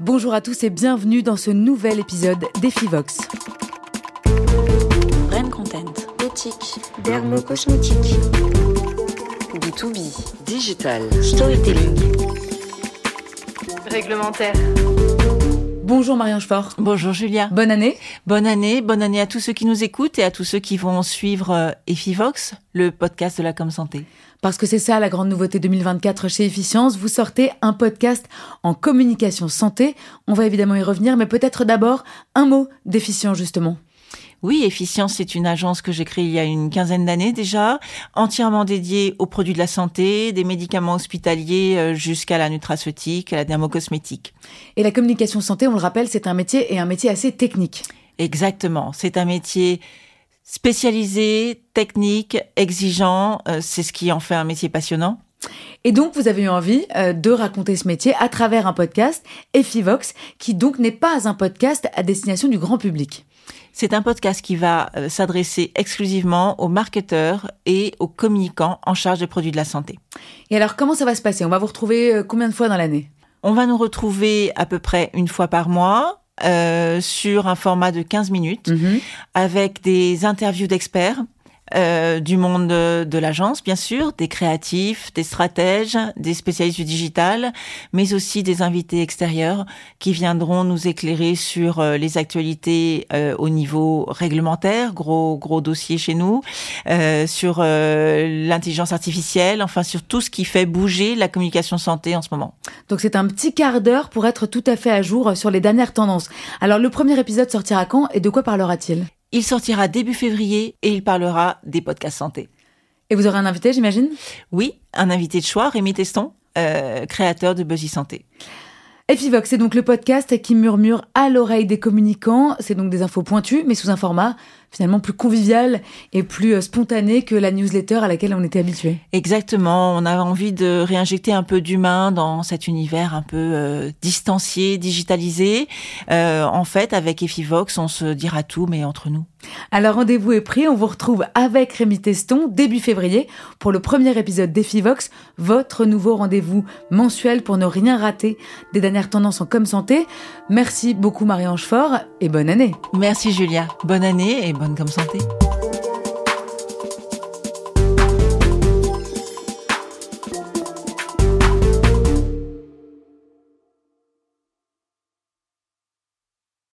Bonjour à tous et bienvenue dans ce nouvel épisode d'Efivox. Brain Content, éthique, dermo-cosmétique, B2B, digital, storytelling, réglementaire. Bonjour Marianne Fort. Bonjour Julia. Bonne année. Bonne année, bonne année à tous ceux qui nous écoutent et à tous ceux qui vont suivre euh, Efivox, le podcast de la com santé. Parce que c'est ça la grande nouveauté 2024 chez Efficience, vous sortez un podcast en communication santé. On va évidemment y revenir, mais peut-être d'abord un mot d'efficience justement. Oui, Efficience, c'est une agence que j'ai créée il y a une quinzaine d'années déjà, entièrement dédiée aux produits de la santé, des médicaments hospitaliers euh, jusqu'à la nutraceutique, à la dermocosmétique. Et la communication santé, on le rappelle, c'est un métier et un métier assez technique. Exactement, c'est un métier spécialisé, technique, exigeant, euh, c'est ce qui en fait un métier passionnant. Et donc, vous avez eu envie euh, de raconter ce métier à travers un podcast, Effivox, qui donc n'est pas un podcast à destination du grand public. C'est un podcast qui va euh, s'adresser exclusivement aux marketeurs et aux communicants en charge des produits de la santé. Et alors, comment ça va se passer? On va vous retrouver euh, combien de fois dans l'année? On va nous retrouver à peu près une fois par mois. Euh, sur un format de 15 minutes Mhm. avec des interviews d'experts euh, du monde de, l'agence, bien sûr, des créatifs, des stratèges, des spécialistes du digital, mais aussi des invités extérieurs qui viendront nous éclairer sur euh, les actualités euh, au niveau réglementaire, gros gros dossier chez nous, euh, sur l'intelligence artificielle, enfin sur tout ce qui fait bouger la communication santé en ce moment. Donc, c'est un petit quart d'heure pour être tout à fait à jour sur les dernières tendances. Alors, le premier épisode sortira quand et de quoi parlera-t-il? Il sortira début février et il parlera des podcasts santé. Et vous aurez un invité, j'imagine? Oui, un invité de choix, Rémi Teston, euh, créateur de Buzzy Santé. Effivox, c'est donc le podcast qui murmure à l'oreille des communicants. C'est donc des infos pointues, mais sous un format finalement plus convivial et plus euh, spontané que la newsletter à laquelle on était habitué. Exactement, on a envie de réinjecter un peu d'humain dans cet univers un peu euh, distancié, digitalisé. Euh, en fait, avec Effivox, on se dira tout, mais entre nous. Alors rendez-vous est pris, on vous retrouve avec Rémi Teston début février pour le premier épisode d'Effivox, votre nouveau rendez-vous mensuel pour ne rien rater des dernières tendances en com santé. Merci beaucoup Marie-Ange Fort et bonne année. Merci Julia, bonne année et bonne comme santé.